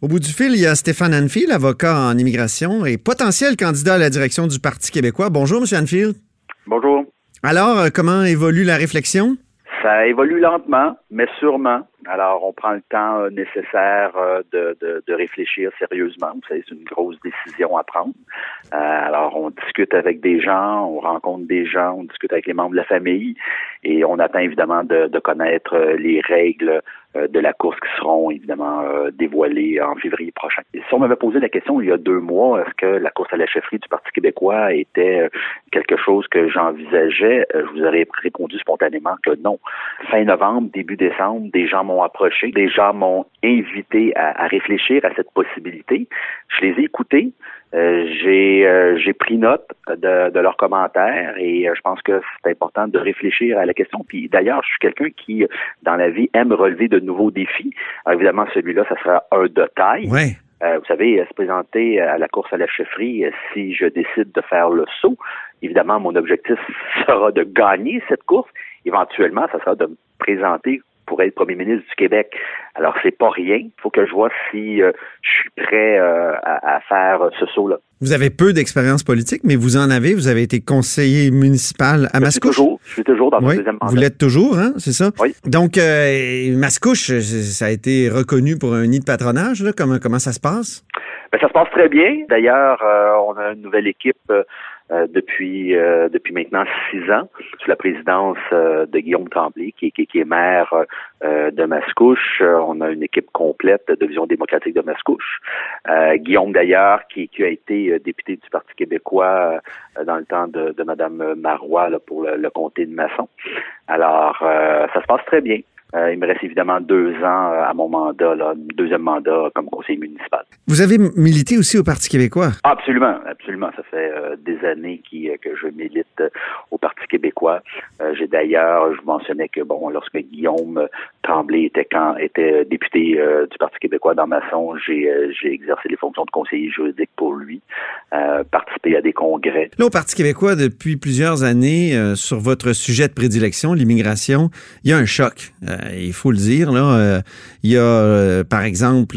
Au bout du fil, il y a Stéphane Anfield, avocat en immigration et potentiel candidat à la direction du Parti québécois. Bonjour, M. Anfield. Bonjour. Alors, euh, comment évolue la réflexion? Ça évolue lentement, mais sûrement. Alors, on prend le temps euh, nécessaire euh, de, de, réfléchir sérieusement. C'est une grosse décision à prendre. alors, on discute avec des gens, on rencontre des gens, on discute avec les membres de la famille et on attend évidemment de, connaître les règles euh, de la course qui seront évidemment euh, dévoilées en février prochain. si on m'avait posé la question il y a deux mois, est-ce que la course à la chefferie du Parti québécois était euh, quelque chose que j'envisageais, je vous aurais répondu spontanément que non. Fin novembre, début décembre, des gens m'ont approché, des gens m'ont invité à, réfléchir à cette possibilité. Je les ai écoutés. j'ai j'ai pris note de, de, leurs commentaires et je pense que c'est important de réfléchir à la question. Puis d'ailleurs, je suis quelqu'un qui, dans la vie, aime relever de nouveaux défis. évidemment, celui-là, ça sera un de taille. Euh, vous savez, se présenter à la course à la chefferie, euh, si je décide de faire le saut, évidemment, mon objectif sera de gagner cette course. Éventuellement, ça sera de me présenter pour être premier ministre du Québec. Alors, c'est pas rien. Il faut que je vois si euh, je suis prêt à, faire ce saut-là. Vous avez peu d'expérience politique, mais vous en avez. Vous avez été conseiller municipal à Mascouche. je suis toujours dans le deuxième mandat. Vous l'êtes toujours, hein, c'est ça? Oui. Donc, euh, Mascouche, ça a été reconnu pour un nid de patronage. Là. Comment, comment ça se passe? Ben, ça se passe très bien. D'ailleurs, euh, on a une nouvelle équipe euh, euh, depuis euh, depuis maintenant six ans, sous la présidence euh, de Guillaume Tremblay, qui, qui, qui est maire de Mascouche. on a une équipe complète de Vision démocratique de Mascouche. Guillaume, d'ailleurs, qui, qui a été député du Parti québécois dans le temps de, de Mme Marois là, pour le, le comté de Masson. Alors, ça se passe très bien. Euh, il me reste évidemment deux ans euh, à mon mandat, là, deuxième mandat comme conseiller municipal. Vous avez milité aussi au Parti québécois? Absolument, absolument. Ça fait euh, des années qui, que je milite au Parti québécois. J'ai d'ailleurs, je mentionnais que bon, lorsque Guillaume Tremblay était quand était député du Parti québécois dans Masson, j'ai j'ai exercé les fonctions de conseiller juridique pour lui, participé à des congrès. Là, au Parti québécois, depuis plusieurs années, sur votre sujet de prédilection, l'immigration, il y a un choc. Euh, il faut le dire. Là, euh, il y a, euh, par exemple,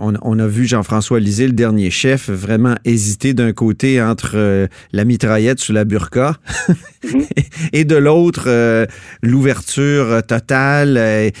on, a vu Jean-François Lisée, le dernier chef, vraiment hésiter d'un côté entre la mitraillette sous la burqa et de l'autre l'ouverture totale.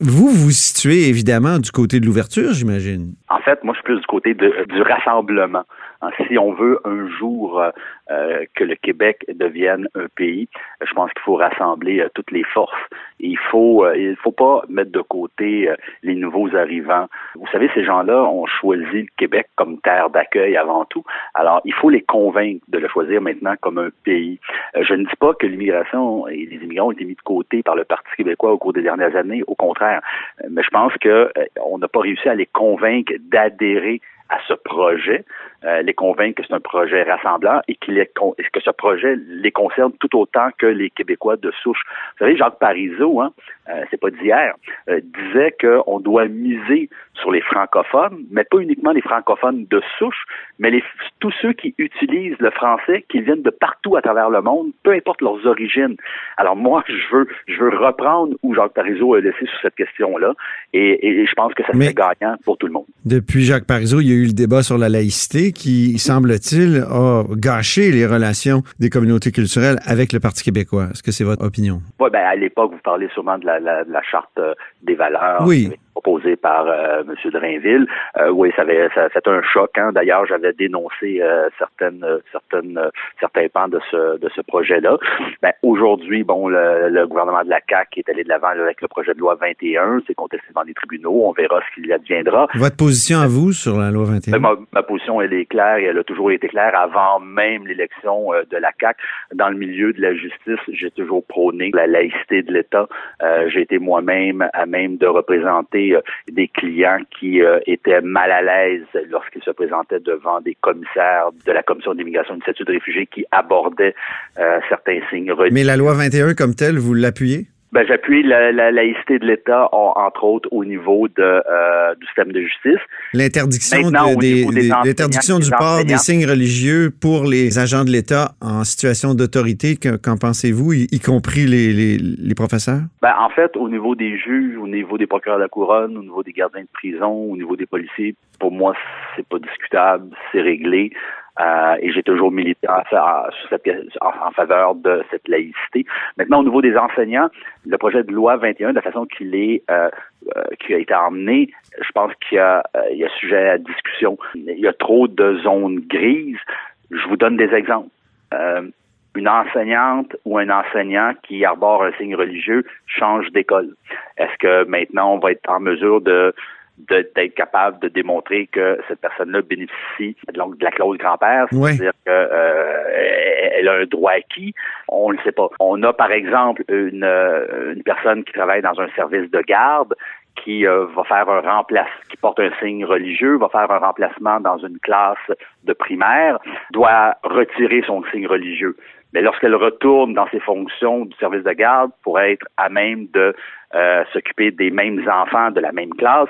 Vous vous situez évidemment du côté de l'ouverture, j'imagine. En fait, moi, je suis plus du côté du rassemblement. Hein, si on veut un jour euh, euh, que le Québec devienne un pays, je pense qu'il faut rassembler euh, toutes les forces. il faut, il faut pas mettre de côté les nouveaux arrivants. Vous savez, ces gens-là ont choisi le Québec comme terre d'accueil avant tout. Alors, il faut les convaincre de le choisir maintenant comme un pays. je ne dis pas que l'immigration et les immigrants ont été mis de côté par le Parti québécois au cours des dernières années. Au contraire, mais je pense que on n'a pas réussi à les convaincre d'adhérer à ce projet, euh, les convaincre que c'est un projet rassemblant et que ce projet les concerne tout autant que les Québécois de souche. Vous savez, Jacques Parizeau, hein, euh, c'est pas d'hier, euh, disait qu'on doit miser sur les francophones, mais pas uniquement les francophones de souche, mais les, tous ceux qui utilisent le français, qui viennent de partout à travers le monde, peu importe leurs origines. Alors moi, je veux, je veux reprendre où Jacques Parizeau a laissé sur cette question-là, et, je pense que ça serait gagnant pour tout le monde. Depuis Jacques Parizeau, il y a eu le débat sur la laïcité qui, semble-t-il, a gâché les relations des communautés culturelles avec le Parti québécois. Est-ce que c'est votre opinion? Oui, ben à l'époque, vous parlez sûrement de la, la, la charte euh, des valeurs. Oui proposé par euh, M. Drainville. Euh, oui, ça avait ça, c'était un choc. Hein. D'ailleurs, j'avais dénoncé euh, certaines certaines certains pans de ce de ce projet-là. Ben, aujourd'hui, bon, le, gouvernement de la CAQ est allé de l'avant avec le projet de loi 21. C'est contesté dans les tribunaux. On verra ce qu'il adviendra. Votre position à vous sur la loi 21 ben, ma, position, elle est claire et elle a toujours été claire avant même l'élection de la CAQ. Dans le milieu de la justice, j'ai toujours prôné la laïcité de l'État. j'ai été moi-même à même de représenter euh, des clients qui euh, étaient mal à l'aise lorsqu'ils se présentaient devant des commissaires de la Commission d'immigration et de statut de réfugiés qui abordaient euh, certains signes. Mais la loi 21 comme telle, vous l'appuyez? Ben, j'appuie la, la, laïcité de l'État, entre autres au niveau de, euh, du système de justice. L'interdiction des, l'interdiction du port des signes religieux pour les agents de l'État en situation d'autorité, qu'en pensez-vous, y, compris les, les, les, professeurs? Ben, en fait, au niveau des juges, au niveau des procureurs de la couronne, au niveau des gardiens de prison, au niveau des policiers, pour moi, c'est pas discutable, c'est réglé. Euh, et j'ai toujours milité en, faveur de cette laïcité. Maintenant, au niveau des enseignants, le projet de loi 21, de la façon qu'il est, euh, euh, qui a été emmené, je pense qu'il y il y a sujet à discussion. Il y a trop de zones grises. Je vous donne des exemples. une enseignante ou un enseignant qui arbore un signe religieux change d'école. Est-ce que maintenant on va être en mesure de d'être capable de démontrer que cette personne-là bénéficie de la clause grand-père, c'est-à-dire qu'elle euh, a un droit acquis, on ne le sait pas. On a par exemple une, euh, une personne qui travaille dans un service de garde qui euh, va faire un remplacement, qui porte un signe religieux, va faire un remplacement dans une classe de primaire, doit retirer son signe religieux. Mais lorsqu'elle retourne dans ses fonctions du service de garde pour être à même de s'occuper des mêmes enfants de la même classe,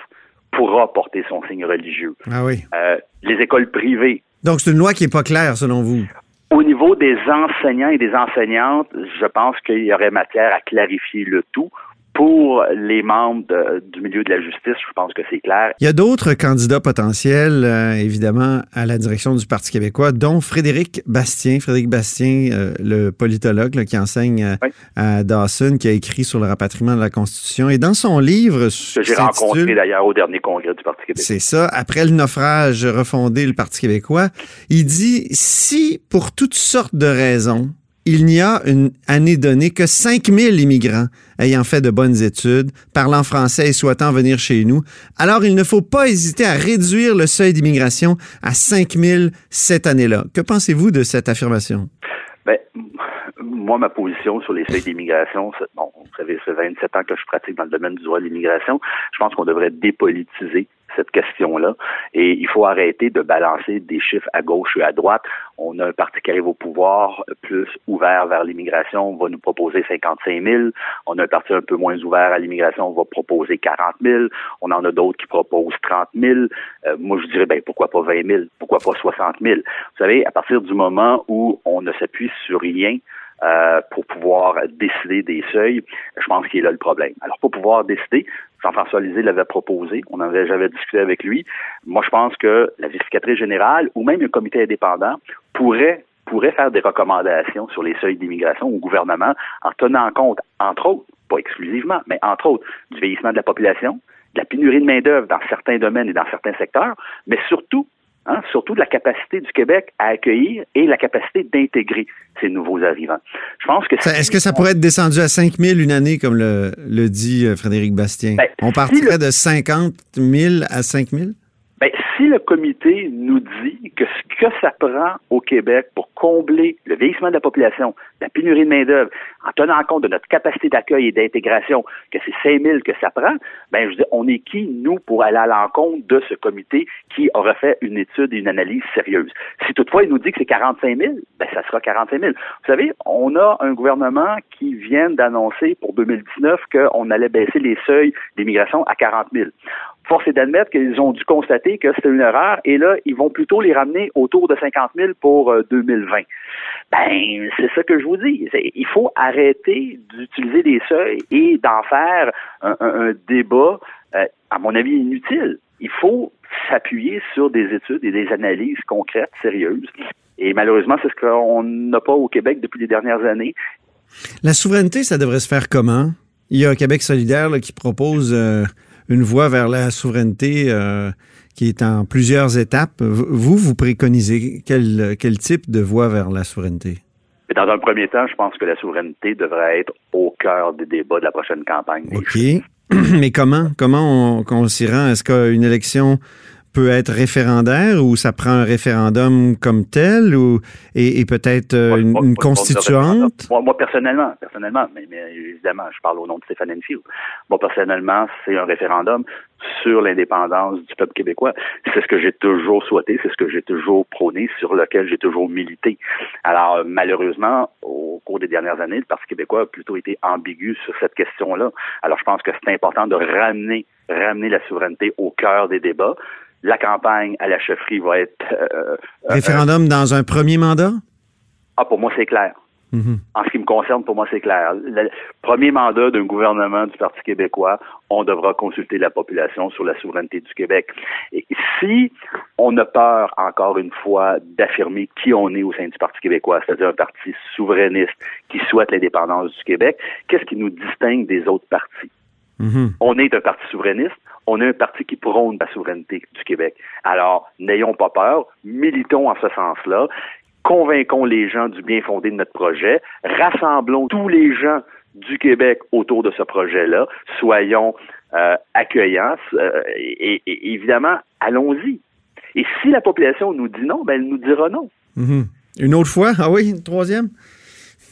pourra porter son signe religieux. Ah oui. Euh, les écoles privées. Donc, c'est une loi qui n'est pas claire, selon vous? Au niveau des enseignants et des enseignantes, je pense qu'il y aurait matière à clarifier le tout pour les membres du milieu de la justice, je pense que c'est clair. Il y a d'autres candidats potentiels, euh, évidemment, à la direction du Parti québécois, dont Frédéric Bastien. Frédéric Bastien, euh, le politologue qui enseigne euh, à Dawson, qui a écrit sur le rapatriement de la Constitution. Et dans son livre... Que j'ai rencontré d'ailleurs au dernier congrès du Parti québécois. C'est ça. Après le naufrage, refondé le Parti québécois, il dit, si pour toutes sortes de raisons, il n'y a une année donnée que 5000 immigrants ayant fait de bonnes études, parlant français et souhaitant venir chez nous. Alors, il ne faut pas hésiter à réduire le seuil d'immigration à 5000 cette année-là. Que pensez-vous de cette affirmation? Ben, moi, ma position sur les seuils d'immigration, bon, vous savez, ça fait 27 ans que je pratique dans le domaine du droit de l'immigration. Je pense qu'on devrait dépolitiser cette question-là. Et il faut arrêter de balancer des chiffres à gauche et à droite. On a un parti qui arrive au pouvoir plus ouvert vers l'immigration, on va nous proposer 55 000. On a un parti un peu moins ouvert à l'immigration, on va proposer 40 000. On en a d'autres qui proposent 30 000. Euh, moi, je dirais, ben, pourquoi pas 20 000? Pourquoi pas 60 000? Vous savez, à partir du moment où on ne s'appuie sur rien, euh, pour pouvoir décider des seuils, je pense qu'il est là le problème. Alors, pour pouvoir décider, Jean-François Lisée l'avait proposé, on avait, j'avais discuté avec lui. Moi, je pense que la vérificatrice générale ou même un comité indépendant pourrait pourrait faire des recommandations sur les seuils d'immigration au gouvernement en tenant compte, entre autres, pas exclusivement, mais entre autres, du vieillissement de la population, de la pénurie de main-d'œuvre dans certains domaines et dans certains secteurs, mais surtout Hein, surtout de la capacité du Québec à accueillir et la capacité d'intégrer ces nouveaux arrivants. Je pense que est-ce que ça pourrait être descendu à 5 000 une année, comme le, le dit euh, Frédéric Bastien? Ben, On partirait de 50 000 à 5 000 ben, si le comité nous dit que ce que ça prend au Québec pour combler le vieillissement de la population, la pénurie de main-d'œuvre, en tenant compte de notre capacité d'accueil et d'intégration, que c'est 5 000 que ça prend, ben, je dis, on est qui, nous, pour aller à l'encontre de ce comité qui aurait fait une étude et une analyse sérieuse? Si toutefois il nous dit que c'est 45 000, ben, ça sera 45 000. Vous savez, on a un gouvernement qui vient d'annoncer pour 2019 qu'on allait baisser les seuils d'immigration à 40 000 force est d'admettre qu'ils ont dû constater que c'était une erreur et là, ils vont plutôt les ramener autour de 50 000 pour 2020. Euh, ben, c'est ça que je vous dis. Il faut arrêter d'utiliser des seuils et d'en faire un, débat, euh, à mon avis, inutile. Il faut s'appuyer sur des études et des analyses concrètes, sérieuses. Et malheureusement, c'est ce qu'on n'a pas au Québec depuis les dernières années. La souveraineté, ça devrait se faire comment? Il y a un Québec solidaire qui propose euh, une voie vers la souveraineté euh, qui est en plusieurs étapes. Vous, vous préconisez quel, quel type de voie vers la souveraineté? Dans un premier temps, je pense que la souveraineté devrait être au cœur des débats de la prochaine campagne. OK. Mais comment? Comment on, s'y rend? Est-ce qu'une élection peut être référendaire ou ça prend un référendum comme tel ou et, peut-être euh, une, constituante? Moi, personnellement, personnellement, mais, évidemment, je parle au nom de Stéphane Enfield. Moi, personnellement, c'est un référendum sur l'indépendance du peuple québécois. C'est ce que j'ai toujours souhaité, c'est ce que j'ai toujours prôné, sur lequel j'ai toujours milité. Alors, malheureusement, au cours des dernières années, le Parti québécois a plutôt été ambigu sur cette question-là. Alors, je pense que c'est important de ramener, ramener la souveraineté au cœur des débats. La campagne à la chefferie va être... Euh, euh, Référendum dans un premier mandat? Ah, pour moi, c'est clair. Mhm. En ce qui me concerne, pour moi, c'est clair. Le premier mandat d'un gouvernement du Parti québécois, on devra consulter la population sur la souveraineté du Québec. Et si on a peur, encore une fois, d'affirmer qui on est au sein du Parti québécois, c'est-à-dire un parti souverainiste qui souhaite l'indépendance du Québec, qu'est-ce qui nous distingue des autres partis? Mhm. On est un parti souverainiste, on est un parti qui prône la souveraineté du Québec. Alors, n'ayons pas peur, militons en ce sens-là, convainquons les gens du bien fondé de notre projet, rassemblons tous les gens du Québec autour de ce projet-là, soyons euh, accueillants euh, et, évidemment, allons-y. Et si la population nous dit non, ben elle nous dira non. Mhm. Une autre fois? Ah oui, une troisième?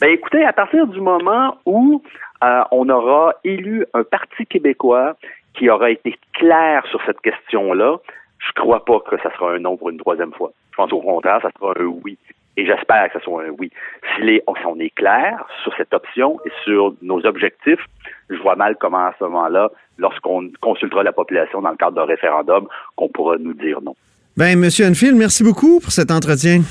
Ben écoutez, à partir du moment où euh, on aura élu un parti québécois qui aura été clair sur cette question-là, je crois pas que ça sera un non pour une troisième fois. Je pense au contraire, ça sera un oui. Et j'espère que ce soit un oui. Si, on est clair sur cette option et sur nos objectifs, je vois mal comment à ce moment-là, lorsqu'on consultera la population dans le cadre d'un référendum, qu'on pourra nous dire non. Ben, Monsieur Enfield, merci beaucoup pour cet entretien.